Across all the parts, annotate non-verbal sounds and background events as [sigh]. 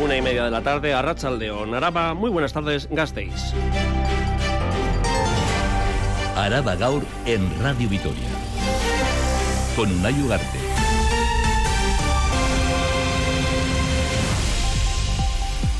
Una y media de la tarde a Rachaldeón, Araba. Muy buenas tardes, Gasteiz. Araba Gaur en Radio Vitoria. Con Unai Ugarte.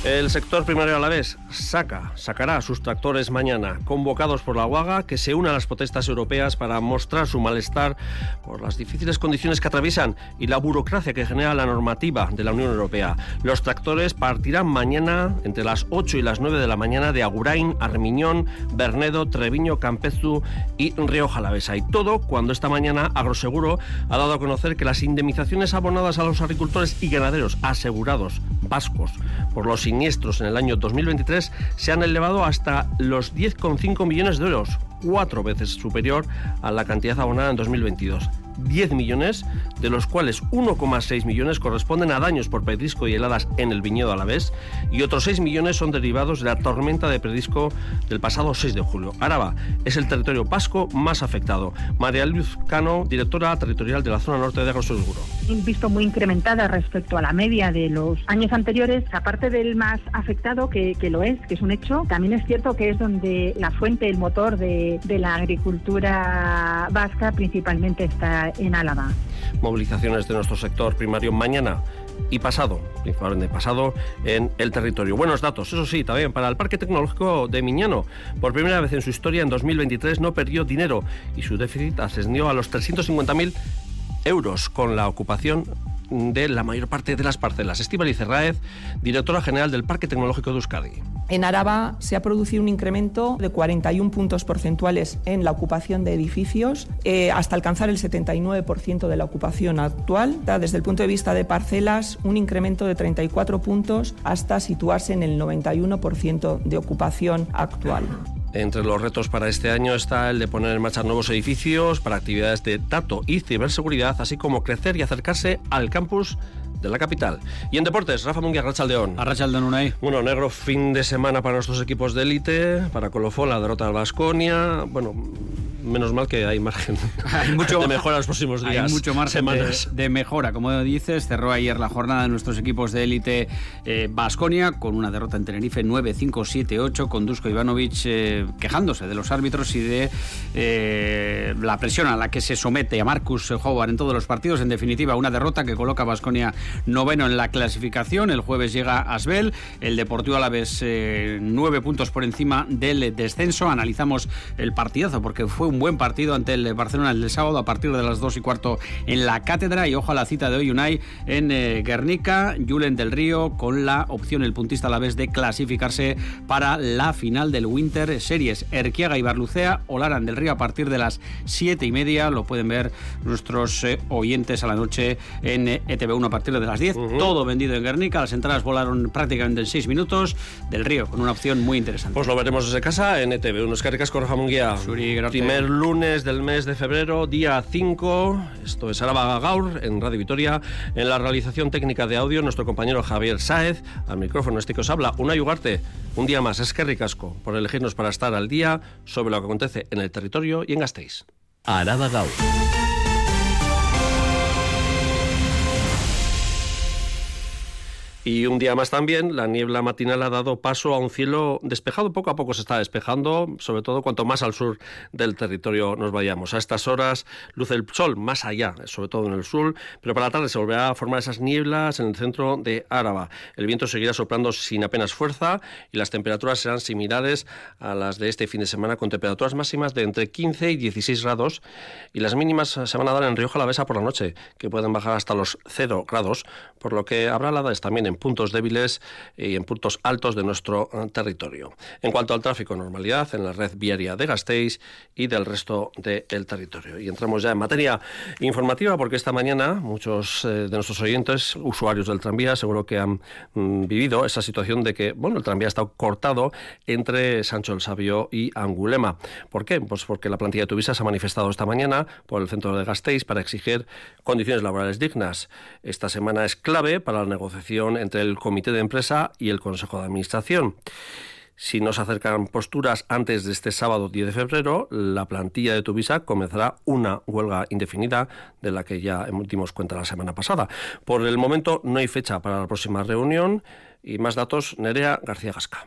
El sector primario a la vez saca, sacará a sus tractores mañana, convocados por la UAGA, que se une a las protestas europeas para mostrar su malestar por las difíciles condiciones que atraviesan y la burocracia que genera la normativa de la Unión Europea. Los tractores partirán mañana entre las 8 y las 9 de la mañana de Agurain, Armiñón, Bernedo, Treviño, Campezu y Río Jalavesa. Y todo cuando esta mañana Agroseguro ha dado a conocer que las indemnizaciones abonadas a los agricultores y ganaderos asegurados vascos por los siniestros en el año 2023 se han elevado hasta los 10,5 millones de euros, cuatro veces superior a la cantidad abonada en 2022. 10 millones, de los cuales 1,6 millones corresponden a daños por pedrisco y heladas en el viñedo a la vez, y otros 6 millones son derivados de la tormenta de pedrisco del pasado 6 de julio. Araba es el territorio pasco más afectado. María Luz Cano, directora territorial de la zona norte de Agroseguro. Visto muy incrementada respecto a la media de los años anteriores, aparte del más afectado, que, que lo es, que es un hecho, también es cierto que es donde la fuente, el motor de, de la agricultura vasca principalmente está en Álava. Movilizaciones de nuestro sector primario mañana y pasado, principalmente pasado, en el territorio. Buenos datos, eso sí, también para el Parque Tecnológico de Miñano. Por primera vez en su historia, en 2023 no perdió dinero y su déficit ascendió a los 350.000 euros con la ocupación de la mayor parte de las parcelas. Estíbaliz Cerraez, directora general del Parque Tecnológico de Euskadi. En Araba se ha producido un incremento de 41 puntos porcentuales en la ocupación de edificios eh, hasta alcanzar el 79% de la ocupación actual. Desde el punto de vista de parcelas, un incremento de 34 puntos hasta situarse en el 91% de ocupación actual. Entre los retos para este año está el de poner en marcha nuevos edificios para actividades de dato y ciberseguridad, así como crecer y acercarse al campus de la capital. Y en deportes, Rafa Munguía, Arrachaldeón. Arrachaldeón Unai. Bueno, negro fin de semana para nuestros equipos de élite, para Colofón la derrota al Vasconia, bueno, menos mal que hay margen [laughs] hay mucho, de mejora los próximos días. Hay mucho margen de, de, mejora, como dices. Cerró ayer la jornada de nuestros equipos de élite Vasconia eh, con una derrota en Tenerife 9-5-7-8 con Dusko Ivanovic eh, quejándose de los árbitros y de eh, la presión a la que se somete a Marcus Howard en todos los partidos. En definitiva, una derrota que coloca a Vasconia noveno en la clasificación. El jueves llega Asbel, el Deportivo Alavés eh, nueve puntos por encima del descenso. Analizamos el partidazo porque fue un buen partido ante el Barcelona el sábado a partir de las dos y cuarto en la cátedra. Y ojo a la cita de hoy, Unai, en eh, Guernica, Julen del Río con la opción, el puntista a la vez, de clasificarse para la final del Winter Series. Erquiaga y Barlucea, Olaran del Río a partir de las siete y media. Lo pueden ver nuestros eh, oyentes a la noche en eh, ETV1 a partir de las 10. Uh -huh. Todo vendido en Guernica. Las entradas volaron prácticamente en 6 minutos del Río, con una opción muy interesante. Pues lo veremos desde casa en ETV. Unos caricas con Rafa Munguía. Primer lunes del mes de febrero, día 5. Esto es Araba Gaur en Radio Vitoria. En la realización técnica de audio, nuestro compañero Javier Sáez. Al micrófono este que os habla, Una Ugarte. Un día más, es que ricasco por elegirnos para estar al día sobre lo que acontece en el territorio y en Gasteiz. Araba Gaur. Y un día más también, la niebla matinal ha dado paso a un cielo despejado. Poco a poco se está despejando, sobre todo cuanto más al sur del territorio nos vayamos. A estas horas luce el sol más allá, sobre todo en el sur, pero para la tarde se volverá a formar esas nieblas en el centro de Áraba. El viento seguirá soplando sin apenas fuerza y las temperaturas serán similares a las de este fin de semana, con temperaturas máximas de entre 15 y 16 grados. Y las mínimas se van a dar en Río Jalavesa por la noche, que pueden bajar hasta los 0 grados, por lo que habrá heladas también en puntos débiles y en puntos altos de nuestro territorio. En cuanto al tráfico, normalidad en la red viaria de Gasteiz y del resto del territorio. Y entramos ya en materia informativa porque esta mañana muchos eh, de nuestros oyentes, usuarios del tranvía, seguro que han mm, vivido esa situación de que, bueno, el tranvía está cortado entre Sancho el Sabio y Angulema. ¿Por qué? Pues porque la plantilla de Tuvisa se ha manifestado esta mañana por el centro de Gasteiz para exigir condiciones laborales dignas. Esta semana es clave para la negociación entre el comité de empresa y el consejo de administración. Si no se acercan posturas antes de este sábado 10 de febrero, la plantilla de Tuvisa comenzará una huelga indefinida de la que ya dimos cuenta la semana pasada. Por el momento no hay fecha para la próxima reunión Y más datos, Nerea García Gasca.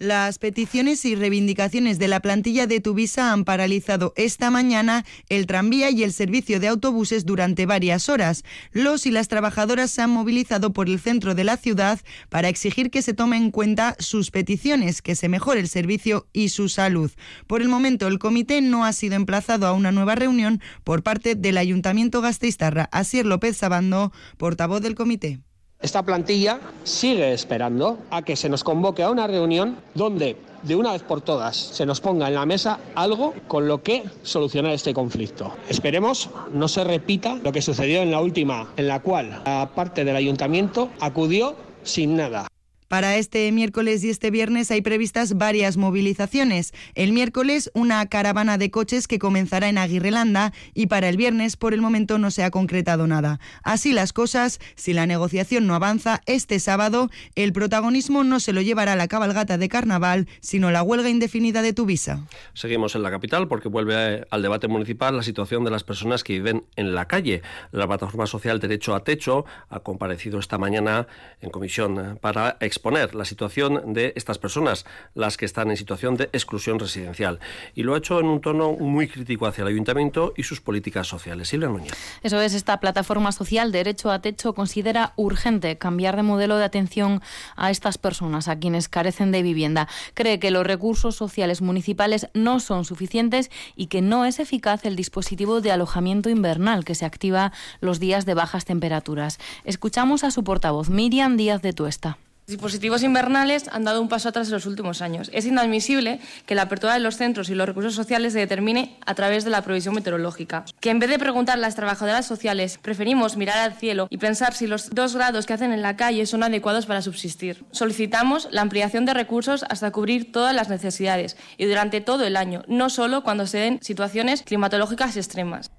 Las peticiones y reivindicaciones de la plantilla de Tuvisa han paralizado esta mañana el tranvía y el servicio de autobuses durante varias horas. Los y las trabajadoras se han movilizado por el centro de la ciudad para exigir que se tomen en cuenta sus peticiones, que se mejore el servicio y su salud. Por el momento, el comité no ha sido emplazado a una nueva reunión por parte del Ayuntamiento Gasteiztarra. Asier López Sabando, portavoz del comité. Esta plantilla sigue esperando a que se nos convoque a una reunión donde de una vez por todas se nos ponga en la mesa algo con lo que solucionar este conflicto. Esperemos no se repita lo que sucedió en la última, en la cual la parte del ayuntamiento acudió sin nada. Para este miércoles y este viernes hay previstas varias movilizaciones. El miércoles una caravana de coches que comenzará en Aguirrelanda y para el viernes por el momento no se ha concretado nada. Así las cosas, si la negociación no avanza, este sábado el protagonismo no se lo llevará la cabalgata de carnaval, sino la huelga indefinida de Tuvisa. Seguimos en la capital porque vuelve al debate municipal la situación de las personas que viven en la calle. La plataforma social Derecho a Techo ha comparecido esta mañana en comisión para exponer la situación de estas personas, las que están en situación de exclusión residencial. Y lo ha hecho en un tono muy crítico hacia el ayuntamiento y sus políticas sociales. Silvia Núñez. Eso es, esta plataforma social Derecho a Techo considera urgente cambiar de modelo de atención a estas personas, a quienes carecen de vivienda. Cree que los recursos sociales municipales no son suficientes y que no es eficaz el dispositivo de alojamiento invernal que se activa los días de bajas temperaturas. Escuchamos a su portavoz, Miriam Díaz de Tuesta dispositivos invernales han dado un paso atrás en los últimos años. Es inadmisible que la apertura de los centros y los recursos sociales se determine a través de la provisión meteorológica. Que en vez de preguntar a las trabajadoras sociales, preferimos mirar al cielo y pensar si los dos grados que hacen en la calle son adecuados para subsistir. Solicitamos la ampliación de recursos hasta cubrir todas las necesidades y durante todo el año, no solo cuando se den situaciones climatológicas extremas.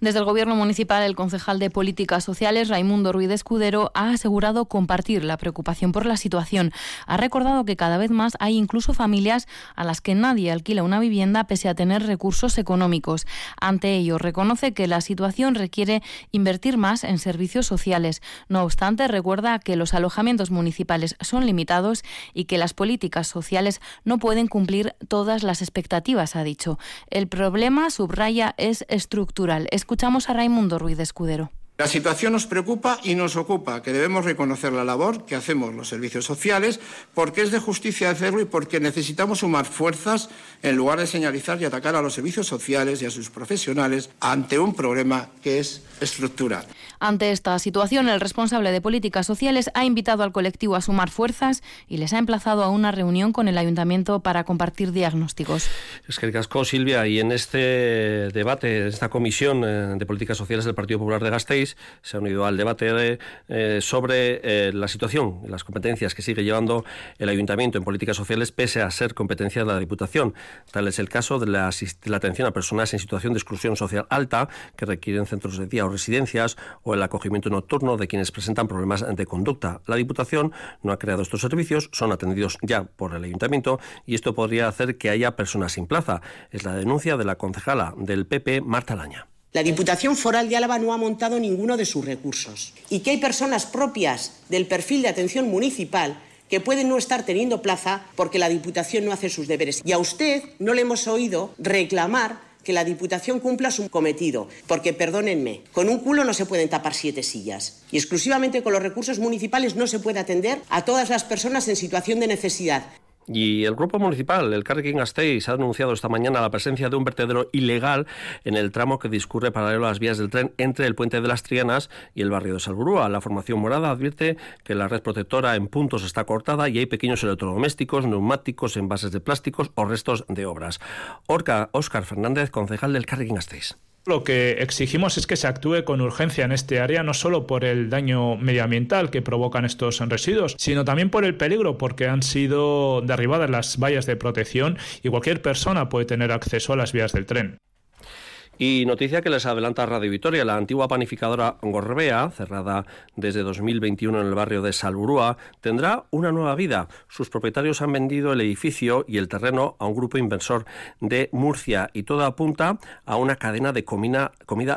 Desde el Gobierno Municipal, el concejal de Políticas Sociales, Raimundo Ruiz Escudero, ha asegurado compartir la preocupación por la situación. Ha recordado que cada vez más hay incluso familias a las que nadie alquila una vivienda pese a tener recursos económicos. Ante ello, reconoce que la situación requiere invertir más en servicios sociales. No obstante, recuerda que los alojamientos municipales son limitados y que las políticas sociales no pueden cumplir todas las expectativas, ha dicho. El problema, subraya, es estructural. Escuchamos a Raimundo Ruiz Escudero. La situación nos preocupa y nos ocupa, que debemos reconocer la labor que hacemos los servicios sociales, porque es de justicia hacerlo y porque necesitamos sumar fuerzas en lugar de señalizar y atacar a los servicios sociales y a sus profesionales ante un problema que es estructural. Ante esta situación, el responsable de políticas sociales ha invitado al colectivo a sumar fuerzas y les ha emplazado a una reunión con el ayuntamiento para compartir diagnósticos. Es que el casco, Silvia, y en este debate, en esta comisión eh, de políticas sociales del Partido Popular de Gasteiz, se ha unido al debate eh, sobre eh, la situación, las competencias que sigue llevando el ayuntamiento en políticas sociales pese a ser competencia de la Diputación. Tal es el caso de la, de la atención a personas en situación de exclusión social alta que requieren centros de día o residencias o el acogimiento nocturno de quienes presentan problemas de conducta. La Diputación no ha creado estos servicios, son atendidos ya por el ayuntamiento y esto podría hacer que haya personas sin plaza. Es la denuncia de la concejala del PP, Marta Laña. La Diputación Foral de Álava no ha montado ninguno de sus recursos y que hay personas propias del perfil de atención municipal que pueden no estar teniendo plaza porque la Diputación no hace sus deberes. Y a usted no le hemos oído reclamar que la Diputación cumpla su cometido, porque perdónenme, con un culo no se pueden tapar siete sillas y exclusivamente con los recursos municipales no se puede atender a todas las personas en situación de necesidad. Y el grupo municipal, el Carrequín Gasteiz, ha denunciado esta mañana la presencia de un vertedero ilegal en el tramo que discurre paralelo a las vías del tren entre el puente de las Trianas y el barrio de Salburúa. La formación morada advierte que la red protectora en puntos está cortada y hay pequeños electrodomésticos, neumáticos, envases de plásticos o restos de obras. Orca Óscar Fernández, concejal del Carrequín Gasteiz. Lo que exigimos es que se actúe con urgencia en este área, no solo por el daño medioambiental que provocan estos residuos, sino también por el peligro, porque han sido derribadas las vallas de protección y cualquier persona puede tener acceso a las vías del tren. Y noticia que les adelanta Radio Vitoria, la antigua panificadora Gorbea, cerrada desde 2021 en el barrio de Salburúa, tendrá una nueva vida. Sus propietarios han vendido el edificio y el terreno a un grupo inversor de Murcia y todo apunta a una cadena de comida,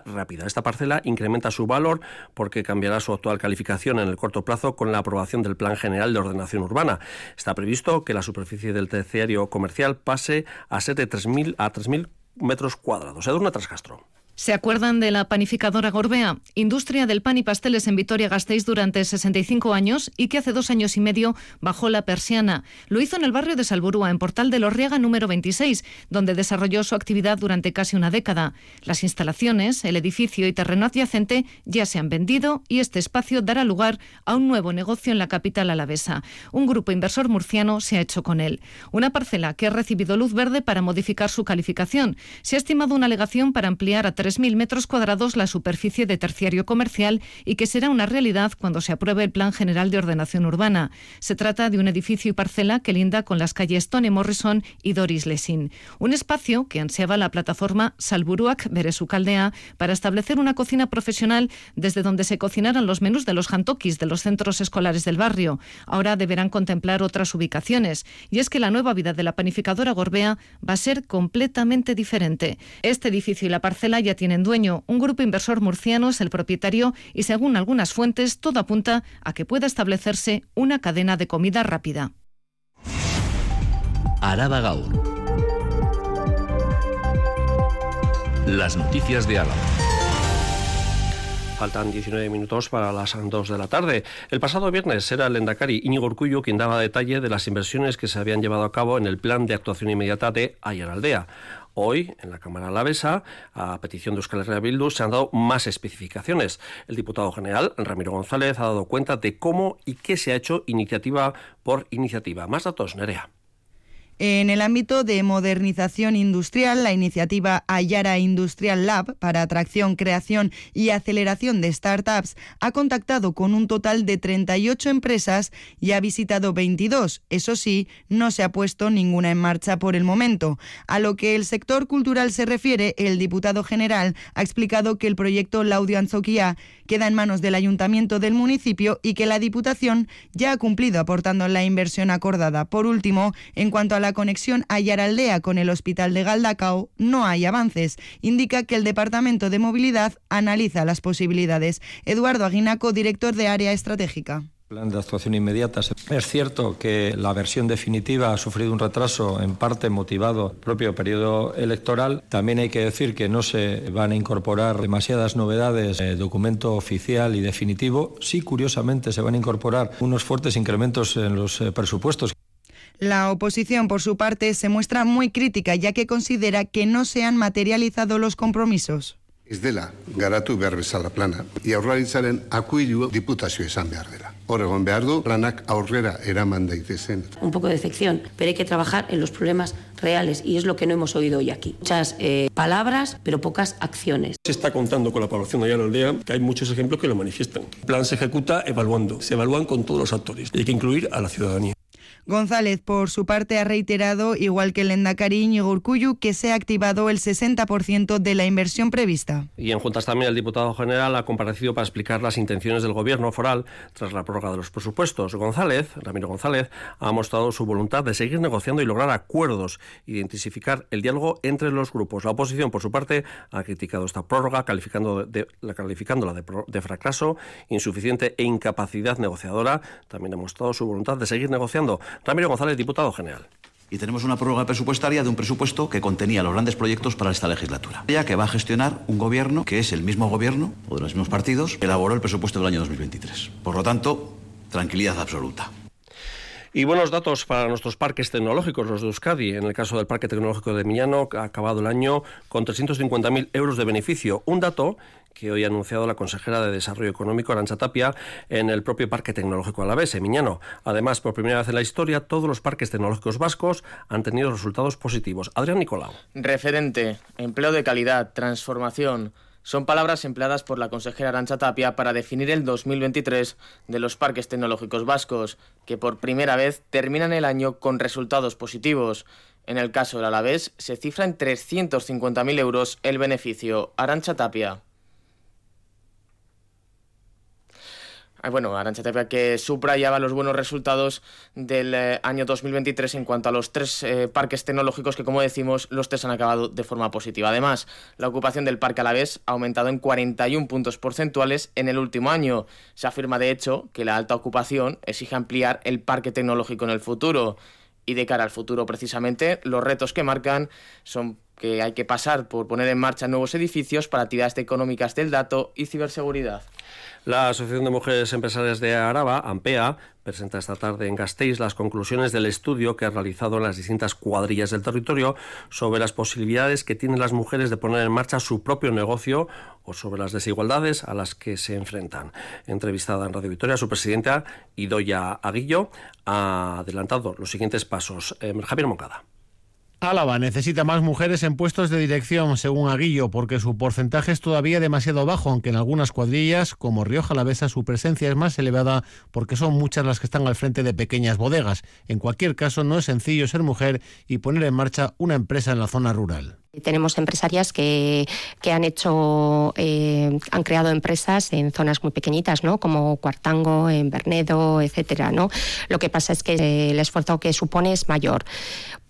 rápida. Esta parcela incrementa su valor porque cambiará su actual calificación en el corto plazo con la aprobación del Plan General de Ordenación Urbana. Está previsto que la superficie del terciario comercial pase a ser de 3.000 a 3.000 metros cuadrados. Edurne Trascastro. ¿Se acuerdan de la panificadora Gorbea? Industria del pan y pasteles en Vitoria-Gasteiz durante 65 años y que hace dos años y medio bajó la persiana. Lo hizo en el barrio de Salburúa, en Portal de Lorriaga número 26, donde desarrolló su actividad durante casi una década. Las instalaciones, el edificio y terreno adyacente ya se han vendido y este espacio dará lugar a un nuevo negocio en la capital alavesa. Un grupo inversor murciano se ha hecho con él. Una parcela que ha recibido luz verde para modificar su calificación. Se ha estimado una alegación para ampliar a 3.000 metros cuadrados la superficie de terciario comercial y que será una realidad cuando se apruebe el Plan General de Ordenación Urbana. Se trata de un edificio y parcela que linda con las calles Tony Morrison y Doris Lessing. Un espacio que ansiaba la plataforma Salburuac Beresukaldea para establecer una cocina profesional desde donde se cocinaran los menús de los jantokis de los centros escolares del barrio. Ahora deberán contemplar otras ubicaciones. Y es que la nueva vida de la panificadora Gorbea va a ser completamente diferente. Este edificio y la parcela ya tienen dueño. Un grupo inversor murciano es el propietario y según algunas fuentes todo apunta a que pueda establecerse una cadena de comida rápida. Araba Gaur. Las noticias de Álava. Faltan 19 minutos para las 2 de la tarde. El pasado viernes era el Endacari Íñigo Urcullo quien daba detalle de las inversiones que se habían llevado a cabo en el plan de actuación inmediata de Ayaraldea. Hoy, en la Cámara Alavesa, a petición de Euskal Herria Bildu, se han dado más especificaciones. El diputado general, Ramiro González, ha dado cuenta de cómo y qué se ha hecho iniciativa por iniciativa. Más datos, Nerea. En el ámbito de modernización industrial, la iniciativa Ayara Industrial Lab para atracción, creación y aceleración de startups ha contactado con un total de 38 empresas y ha visitado 22. Eso sí, no se ha puesto ninguna en marcha por el momento. A lo que el sector cultural se refiere, el diputado general ha explicado que el proyecto Laudio Anzoquia queda en manos del ayuntamiento del municipio y que la Diputación ya ha cumplido aportando la inversión acordada. Por último, en cuanto a la conexión a Yaraldea con el Hospital de Galdacao, no hay avances. Indica que el Departamento de Movilidad analiza las posibilidades. Eduardo Aguinaco, director de Área Estratégica plan de actuación inmediata. Es cierto que la versión definitiva ha sufrido un retraso en parte motivado por el propio periodo electoral. También hay que decir que no se van a incorporar demasiadas novedades en el documento oficial y definitivo. Sí, curiosamente, se van a incorporar unos fuertes incrementos en los eh, presupuestos. La oposición, por su parte, se muestra muy crítica, ya que considera que no se han materializado los compromisos. Ez dela garatu behar bezala plana, jaurlaritzaren akuilu diputazio esan behar dela. Hor egon behar du, planak aurrera eraman daitezen. Un poco de decepción, pero hay que trabajar en los problemas reales y es lo que no hemos oído hoy aquí. Muchas eh, palabras, pero pocas acciones. Se está contando con la población de allá en la aldea que hay muchos ejemplos que lo manifiestan. El plan se ejecuta evaluando, se evalúan con todos los actores y hay que incluir a la ciudadanía. González, por su parte, ha reiterado, igual que el Endacari Íñigo Urcuyu, que se ha activado el 60% de la inversión prevista. Y en juntas también el diputado general ha comparecido para explicar las intenciones del gobierno foral tras la prórroga de los presupuestos. González, Ramiro González, ha mostrado su voluntad de seguir negociando y lograr acuerdos y de intensificar el diálogo entre los grupos. La oposición, por su parte, ha criticado esta prórroga, calificando de, calificándola de, de fracaso, insuficiente e incapacidad negociadora. También ha mostrado su voluntad de seguir negociando. Ramiro González, diputado general. Y tenemos una prórroga presupuestaria de un presupuesto que contenía los grandes proyectos para esta legislatura. Ya que va a gestionar un gobierno que es el mismo gobierno o de los mismos partidos que elaboró el presupuesto del año 2023. Por lo tanto, tranquilidad absoluta. Y buenos datos para nuestros parques tecnológicos, los de Euskadi. En el caso del Parque Tecnológico de Miñano, ha acabado el año con 350.000 euros de beneficio. Un dato que hoy ha anunciado la consejera de Desarrollo Económico, Arancha Tapia, en el propio Parque Tecnológico Alavés, Miñano. Además, por primera vez en la historia, todos los parques tecnológicos vascos han tenido resultados positivos. Adrián Nicolau. Referente, empleo de calidad, transformación son palabras empleadas por la consejera Arancha Tapia para definir el 2023 de los parques tecnológicos vascos, que por primera vez terminan el año con resultados positivos. En el caso del Alavés, se cifra en 350.000 euros el beneficio. Arancha Tapia. Bueno, Arancha Tapia que subrayaba los buenos resultados del eh, año 2023 en cuanto a los tres eh, parques tecnológicos que, como decimos, los tres han acabado de forma positiva. Además, la ocupación del parque Alavés ha aumentado en 41 puntos porcentuales en el último año. Se afirma, de hecho, que la alta ocupación exige ampliar el parque tecnológico en el futuro. Y de cara al futuro, precisamente, los retos que marcan son que hay que pasar por poner en marcha nuevos edificios para actividades económicas del dato y ciberseguridad. La Asociación de Mujeres Empresarias de Araba, AMPEA, presenta esta tarde en Gasteiz las conclusiones del estudio que ha realizado en las distintas cuadrillas del territorio sobre las posibilidades que tienen las mujeres de poner en marcha su propio negocio o sobre las desigualdades a las que se enfrentan. Entrevistada en Radio Victoria, su presidenta, Idoya Aguillo, ha adelantado los siguientes pasos. Eh, Javier Moncada. Álava necesita más mujeres en puestos de dirección, según Aguillo, porque su porcentaje es todavía demasiado bajo, aunque en algunas cuadrillas, como Rioja Alavesa, su presencia es más elevada porque son muchas las que están al frente de pequeñas bodegas. En cualquier caso, no es sencillo ser mujer y poner en marcha una empresa en la zona rural. Tenemos empresarias que, han hecho, eh, han creado empresas en zonas muy pequeñitas, ¿no? Como Cuartango, en Bernedo, etcétera, ¿no? Lo que pasa es que el esfuerzo que supone es mayor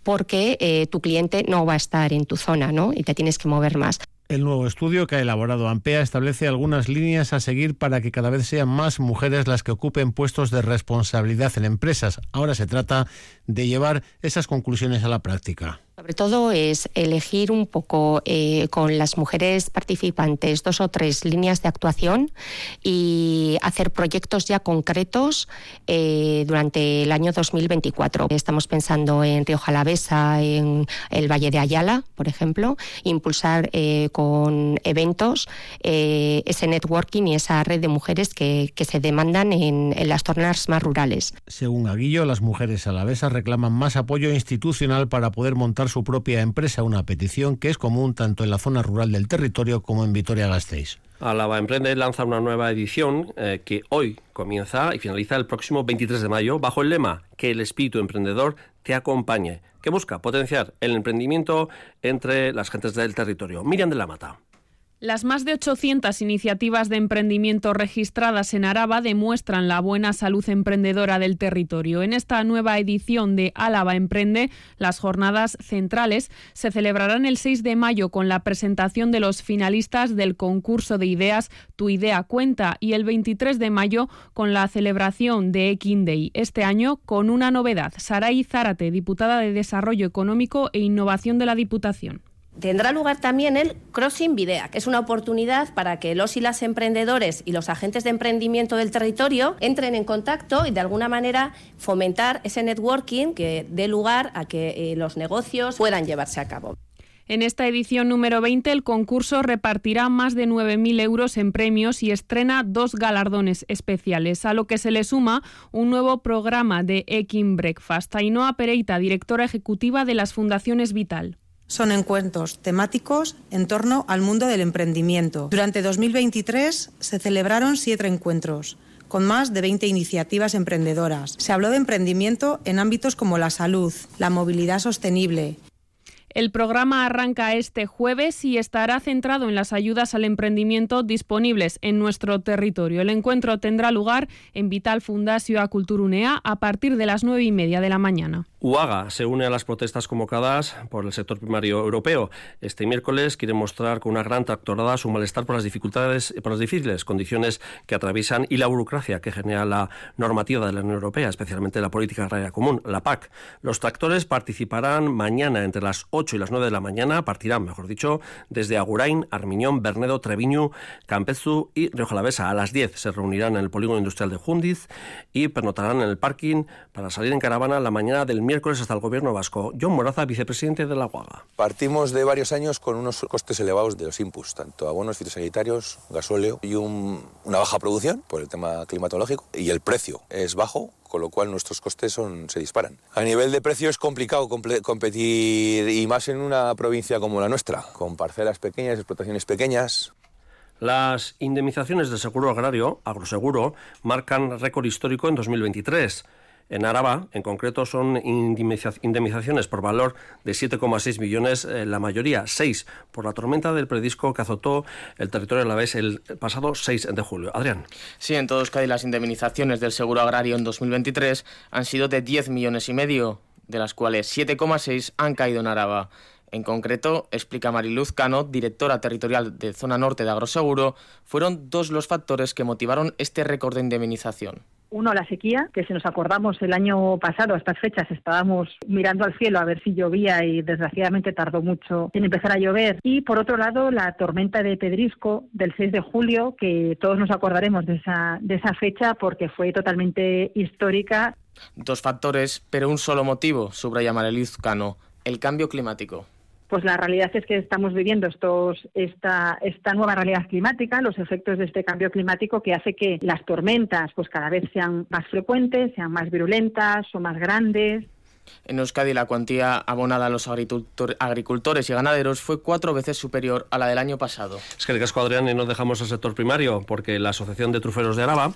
porque eh, tu cliente no va a estar en tu zona, ¿no? Y te tienes que mover más. El nuevo estudio que ha elaborado AMPEA establece algunas líneas a seguir para que cada vez sean más mujeres las que ocupen puestos de responsabilidad en empresas. Ahora se trata de llevar esas conclusiones a la práctica. Sobre todo es elegir un poco eh, con las mujeres participantes dos o tres líneas de actuación y hacer proyectos ya concretos eh, durante el año 2024. Estamos pensando en Río Jalavesa, en el Valle de Ayala, por ejemplo, impulsar eh, con eventos ese networking y esa red de mujeres que, se demandan en, en, las zonas más rurales. Según Aguillo, las mujeres alavesas reclaman más apoyo institucional para poder montar su propia empresa, una petición que es común tanto en la zona rural del territorio como en Vitoria-Gasteiz. Alaba Emprende lanza una nueva edición eh, que hoy comienza y finaliza el próximo 23 de mayo bajo el lema Que el espíritu emprendedor te acompañe, que busca potenciar el emprendimiento entre las gentes del territorio. Miriam de la Mata. Las más de 800 iniciativas de emprendimiento registradas en Araba demuestran la buena salud emprendedora del territorio. En esta nueva edición de Álava Emprende, las jornadas centrales se celebrarán el 6 de mayo con la presentación de los finalistas del concurso de ideas Tu idea cuenta y el 23 de mayo con la celebración de Ekin Day. Este año con una novedad. Saray Zárate, diputada de Desarrollo Económico e Innovación de la Diputación. Tendrá lugar también el Crossing Videa, que es una oportunidad para que los y las emprendedores y los agentes de emprendimiento del territorio entren en contacto y de alguna manera fomentar ese networking que dé lugar a que eh, los negocios puedan llevarse a cabo. En esta edición número 20, el concurso repartirá más de 9.000 euros en premios y estrena dos galardones especiales, a lo que se le suma un nuevo programa de Ekin Breakfast. Ainhoa Pereita, directora ejecutiva de las Fundaciones Vital son encuentros temáticos en torno al mundo del emprendimiento. Durante 2023 se celebraron siete encuentros con más de 20 iniciativas emprendedoras. Se habló de emprendimiento en ámbitos como la salud, la movilidad sostenible, el programa arranca este jueves y estará centrado en las ayudas al emprendimiento disponibles en nuestro territorio. El encuentro tendrá lugar en Vital Fundacio a Culturunea a partir de las nueve y media de la mañana. UAGA se une a las protestas convocadas por el sector primario europeo. Este miércoles quiere mostrar con una gran tractorada su malestar por las dificultades, por las difíciles condiciones que atraviesan y la burocracia que genera la normativa de la Unión Europea, especialmente la política agraria común, la PAC. Los tractores participarán mañana entre las 8 y las 9 de la mañana, partirán, mejor dicho, desde Agurain, Armiñón, Bernedo, Treviño, Campezu y Río Jalavesa. A las 10 se reunirán en el polígono industrial de Jundiz y pernotarán en el parking para salir en caravana la mañana del miércoles hasta el gobierno vasco. John Moraza, vicepresidente de la UAGA. Partimos de varios años con unos costes elevados de los inputs, tanto abonos fitosanitarios, gasóleo y una baja producción por el tema climatológico. Y el precio es bajo, con lo cual nuestros costes son, se disparan. A nivel de precio es complicado competir y más en una provincia como la nuestra, con parcelas pequeñas, explotaciones pequeñas. Las indemnizaciones del seguro agrario, agroseguro, marcan récord histórico en 2023. En Araba, en concreto, son indemnizaciones por valor de 7,6 millones, eh, la mayoría 6 por la tormenta del predisco que azotó el territorio alavés el pasado 6 de julio. Adrián. Sí, en todos Euskadi las indemnizaciones del seguro agrario en 2023 han sido de 10 millones y medio, de las cuales 7,6 han caído en Araba. En concreto, explica Mariluz Cano, directora territorial de Zona Norte de Agroseguro, fueron dos los factores que motivaron este récord de indemnización. Uno, la sequía, que si nos acordamos el año pasado, a estas fechas, estábamos mirando al cielo a ver si llovía y desgraciadamente tardó mucho en empezar a llover. Y por otro lado, la tormenta de Pedrisco del 6 de julio, que todos nos acordaremos de esa, de esa fecha porque fue totalmente histórica. Dos factores, pero un solo motivo, subraya Mariluz Cano, el cambio climático pues la realidad es que estamos viviendo estos, esta, esta nueva realidad climática, los efectos de este cambio climático que hace que las tormentas pues cada vez sean más frecuentes, sean más virulentas o más grandes. En Euskadi la cuantía abonada a los agricultores y ganaderos fue cuatro veces superior a la del año pasado. Es que el casco Adrián y no dejamos el sector primario porque la Asociación de Truferos de Araba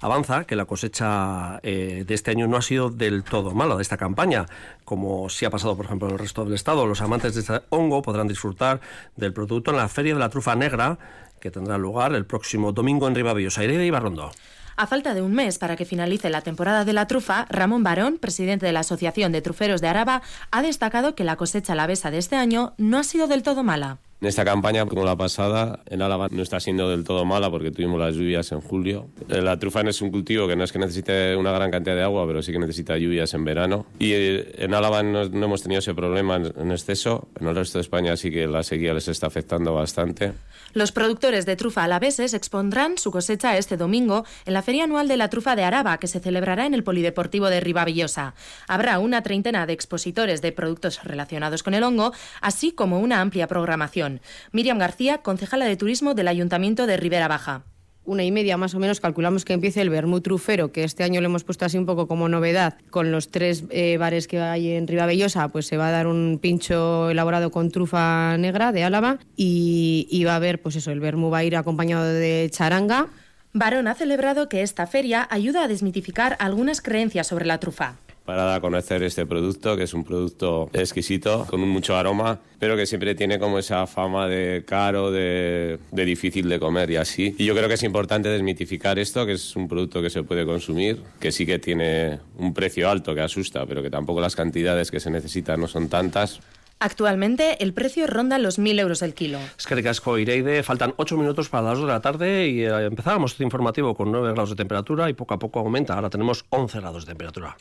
avanza que la cosecha eh, de este año no ha sido del todo mala de esta campaña, como sí ha pasado, por ejemplo, en el resto del Estado. Los amantes de este hongo podrán disfrutar del producto en la Feria de la Trufa Negra, que tendrá lugar el próximo domingo en Ribavillos, Aire y Barrondo. A falta de un mes para que finalice la temporada de la trufa, Ramón Barón, presidente de la Asociación de Truferos de Araba, ha destacado que la cosecha alavesa de este año no ha sido del todo mala. En esta campaña, como la pasada, en Álava no está siendo del todo mala porque tuvimos las lluvias en julio. Eh, la trufa es un cultivo que no es que necesite una gran cantidad de agua, pero sí que necesita lluvias en verano. Y eh, en Álava no, hemos tenido ese problema en exceso. En el resto de España sí que la sequía les está afectando bastante. Los productores de trufa alaveses expondrán su cosecha este domingo en la Feria Anual de la Trufa de Araba, que se celebrará en el Polideportivo de Ribavillosa. Habrá una treintena de expositores de productos relacionados con el hongo, así como una amplia programación. Miriam García, concejala de Turismo del Ayuntamiento de Ribera Baja. Una y media más o menos calculamos que empiece el vermut trufero, que este año lo hemos puesto así un poco como novedad, con los tres eh, bares que hay en Ribabellosa, pues se va a dar un pincho elaborado con trufa negra de Álava y, va a haber, pues eso, el vermú va a ir acompañado de charanga. Barón ha celebrado que esta feria ayuda a desmitificar algunas creencias sobre la trufa para dar a conocer este producto, que es un producto exquisito, con mucho aroma, pero que siempre tiene como esa fama de caro, de, difícil de comer y así. Y yo creo que es importante desmitificar esto, que es un producto que se puede consumir, que sí que tiene un precio alto que asusta, pero que tampoco las cantidades que se necesitan no son tantas. Actualmente el precio ronda los 1.000 euros el kilo. Es que ricasco, Ireide. Faltan 8 minutos para las 2 de la tarde y eh, empezábamos este informativo con 9 grados de temperatura y poco a poco aumenta. Ahora tenemos 11 grados de temperatura.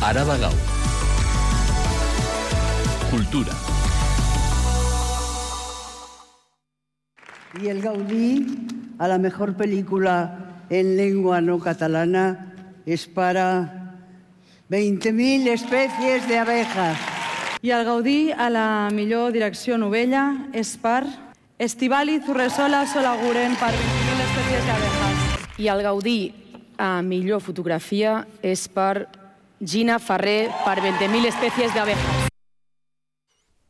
Araba Cultura. Y el Gaudí a la mejor película en lengua no catalana es para 20.000 especies de abejas. I el Gaudí a la millor direcció novella és per Estivali Zurresola Solaguren per 20.000 espècies d'abejas. I el Gaudí a millor fotografia és per Gina Farré para 20.000 especies de abejas.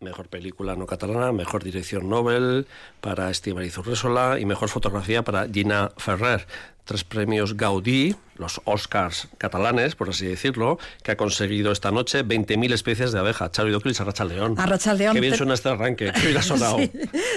Mejor película no catalana, mejor dirección Nobel para Estíbaliz Urresola y mejor fotografía para Gina Ferrer. Tres premios Gaudí, los Oscars catalanes, por así decirlo, que ha conseguido esta noche 20.000 especies de abeja. Charo Idóquilis, Arracha León. Arracha León. Qué bien suena este arranque, qué bien ha [laughs] sonado.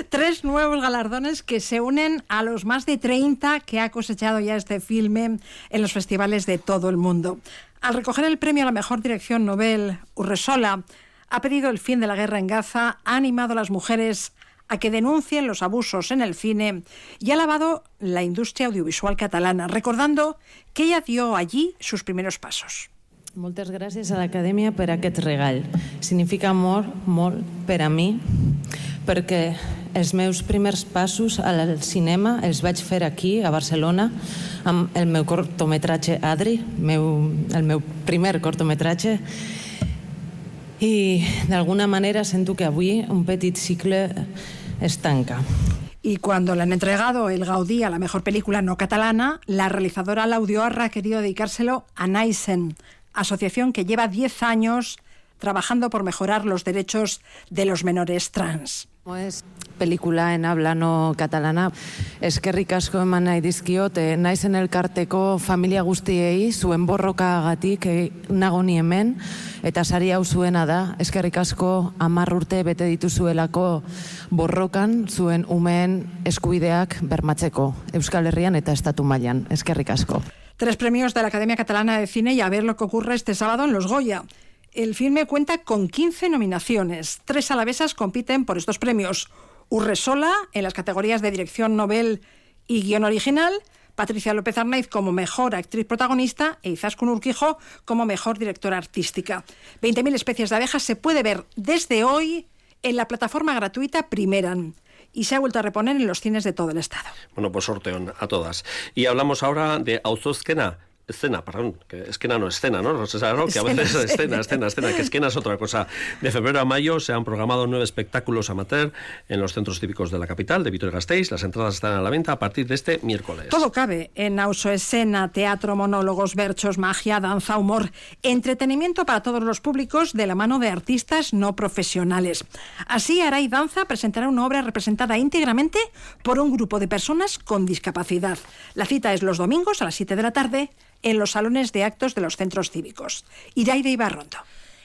Tres nuevos galardones que se unen a los más de 30 que ha cosechado ya este filme en los festivales de todo el mundo. Al recoger el premio a la mejor dirección Nobel, Urresola ha pedido el fin de la guerra en Gaza, ha animado a las mujeres a que denuncien los abusos en el cine y ha alabado la industria audiovisual catalana, recordando que ella dio allí sus primeros pasos. Moltes gràcies a l'Acadèmia per aquest regal. Significa molt, molt per a perquè els meus primers passos al cinema els vaig fer aquí, a Barcelona, amb el meu cortometratge Adri, meu, el meu primer cortometratge, i d'alguna manera sento que avui un petit cicle es tanca. Y cuando le han entregado el Gaudí a la mejor película no catalana, la realizadora Laudio Arra ha querido dedicárselo a Naisen, asociación que lleva 10 años trabajando por mejorar los derechos de los menores trans. Pues pelikula en habla no katalana. Eskerrik asko eman nahi dizkiot, eh, naizen elkarteko familia guztiei, zuen borrokagatik eh, nago ni hemen, eta sari hau zuena da, eskerrik asko amar urte bete dituzuelako borrokan, zuen umeen eskubideak bermatzeko, Euskal Herrian eta Estatu mailan. Eskerrik asko. Tres premios de la Academia Catalana de Cine y a ver lo que ocurre este sábado en Los Goya. El filme cuenta con 15 nominaciones. Tres alavesas compiten por estos premios. Urresola en las categorías de dirección novel y guion original, Patricia López Arnaiz como mejor actriz protagonista e Izaskun Urquijo como mejor directora artística. 20.000 especies de abejas se puede ver desde hoy en la plataforma gratuita Primeran y se ha vuelto a reponer en los cines de todo el estado. Bueno, pues sorteo a todas. Y hablamos ahora de Auzozkena, escena, perdón, que esquena no escena, ¿no? ¿no? Que a veces es escena, escena, escena, que esquena es otra cosa. De febrero a mayo se han programado nueve espectáculos amateur en los centros cívicos de la capital, de Vitoria-Gasteiz. Las entradas están a la venta a partir de este miércoles. Todo cabe en escena, teatro, monólogos, versos, magia, danza, humor, entretenimiento para todos los públicos de la mano de artistas no profesionales. Así, Aray Danza presentará una obra representada íntegramente por un grupo de personas con discapacidad. La cita es los domingos a las 7 de la tarde en los salones de actos de los centros cívicos. Iraire Ibarrondo.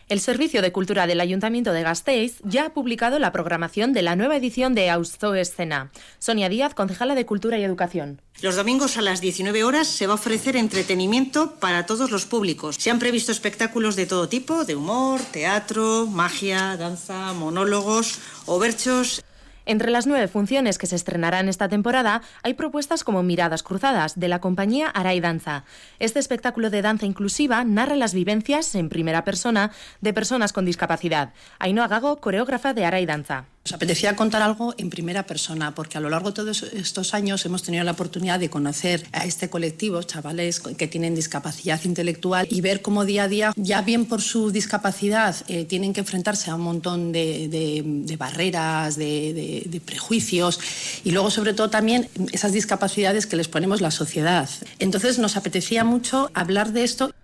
El Servicio de Cultura del Ayuntamiento de Gasteiz ya ha publicado la programación de la nueva edición de Austo Escena. Sonia Díaz, concejala de Cultura y Educación. Los domingos a las 19 horas se va a ofrecer entretenimiento para todos los públicos. Se han previsto espectáculos de todo tipo, de humor, teatro, magia, danza, monólogos o berchos. Entre las nueve funciones que se estrenarán esta temporada hay propuestas como Miradas Cruzadas, de la compañía Aray Danza. Este espectáculo de danza inclusiva narra las vivencias en primera persona de personas con discapacidad. Ainhoa Gago, coreógrafa de Aray Danza. Nos apetecía contar algo en primera persona, porque a lo largo de todos estos años hemos tenido la oportunidad de conocer a este colectivo, chavales que tienen discapacidad intelectual, y ver cómo día a día, ya bien por su discapacidad, eh, tienen que enfrentarse a un montón de, barreras, de, prejuicios, y luego sobre todo también esas discapacidades que les ponemos la sociedad. Entonces nos apetecía mucho hablar de esto.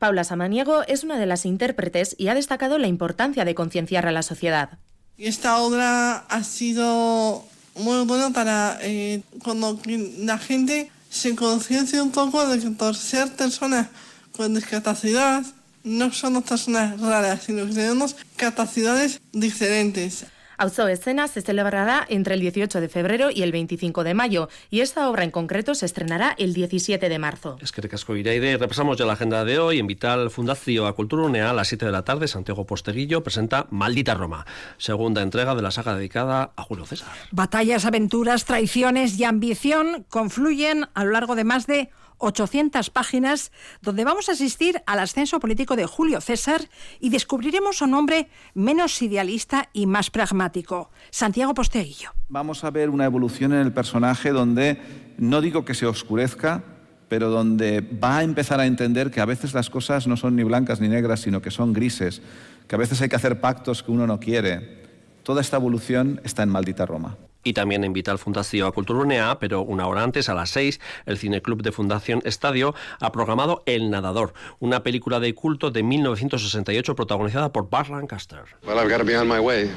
Paula Samaniego es una de las intérpretes y ha destacado la importancia de concienciar a la sociedad. Y esta obra ha sido muy buena para eh, cuando la gente se conciencie un poco de que por ser personas con discapacidad no somos personas raras, sino que tenemos capacidades diferentes. Auzo Escena se celebrará entre el 18 de febrero y el 25 de mayo y esta obra en concreto se estrenará el 17 de marzo. Es que recasco Iraide. Repasamos ya la agenda de hoy. En Vital Fundación a Cultura Unea a las 7 de la tarde, Santiago Posteguillo presenta Maldita Roma, segunda entrega de la saga dedicada a Julio César. Batallas, aventuras, traiciones y ambición confluyen a lo largo de más de 800 páginas donde vamos a asistir al ascenso político de Julio César y descubriremos un hombre menos idealista y más pragmático, Santiago Posteguillo. Vamos a ver una evolución en el personaje donde no digo que se oscurezca, pero donde va a empezar a entender que a veces las cosas no son ni blancas ni negras, sino que son grises, que a veces hay que hacer pactos que uno no quiere. Toda esta evolución está en Maldita Roma y también en Vital Fundación Culturunea, pero una hora antes, a las seis, el Cineclub de Fundación Estadio ha programado El Nadador, una película de culto de 1968 protagonizada por Bart Lancaster. Well, I've got to be on my way.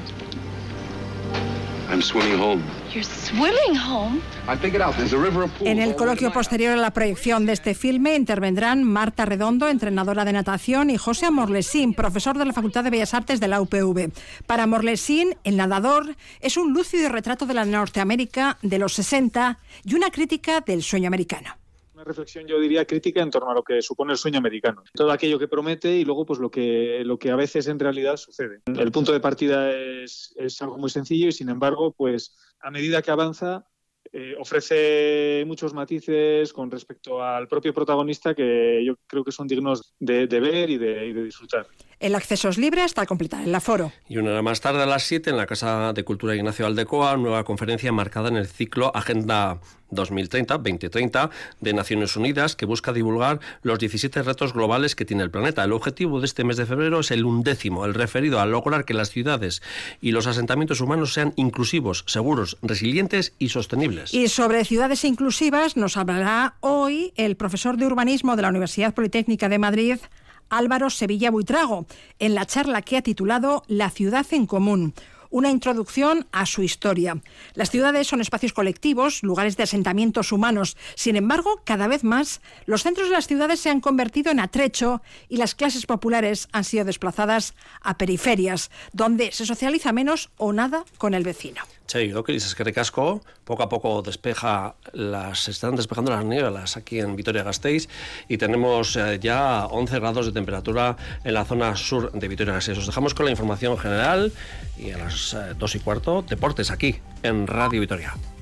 I'm swimming home. You're swimming home? I figured out there's a river of pools En el coloquio posterior a la proyección de este filme intervendrán Marta Redondo, entrenadora de natación, y José Morlesín, profesor de la Facultad de Bellas Artes de la UPV. Para Morlesín, el nadador es un lúcido retrato de la Norteamérica de los 60 y una crítica del sueño americano una reflexión, yo diría, crítica en torno a lo que supone el sueño americano. Todo aquello que promete y luego pues lo que, lo que a veces en realidad sucede. El punto de partida es, es algo muy sencillo y sin embargo, pues a medida que avanza, eh, ofrece muchos matices con respecto al propio protagonista que yo creo que son dignos de, ver y de disfrutar. El acceso es libre hasta completar el aforo. Y una hora más tarde, a las 7, en la Casa de Cultura Ignacio Aldecoa, nueva conferencia marcada en el ciclo Agenda 2030-2030 de Naciones Unidas que busca divulgar los 17 retos globales que tiene el planeta. El objetivo de este mes de febrero es el undécimo, el referido a lograr que las ciudades y los asentamientos humanos sean inclusivos, seguros, resilientes y sostenibles. Y sobre ciudades inclusivas nos hablará hoy el profesor de urbanismo de la Universidad Politécnica de Madrid, Álvaro Sevilla Buitrago, en la charla que ha titulado La ciudad en común una introducción a su historia. Las ciudades son espacios colectivos, lugares de asentamientos humanos. Sin embargo, cada vez más, los centros de las ciudades se han convertido en atrecho y las clases populares han sido desplazadas a periferias, donde se socializa menos o nada con el vecino. Sí, lo que recasco, poco a poco despeja las, se están despejando las nieblas aquí en Vitoria-Gasteiz y tenemos eh, ya 11 grados de temperatura en la zona sur de Vitoria-Gasteiz. Os dejamos con la información general y a las 2 y cuarto, deportes aquí en Radio Vitoria.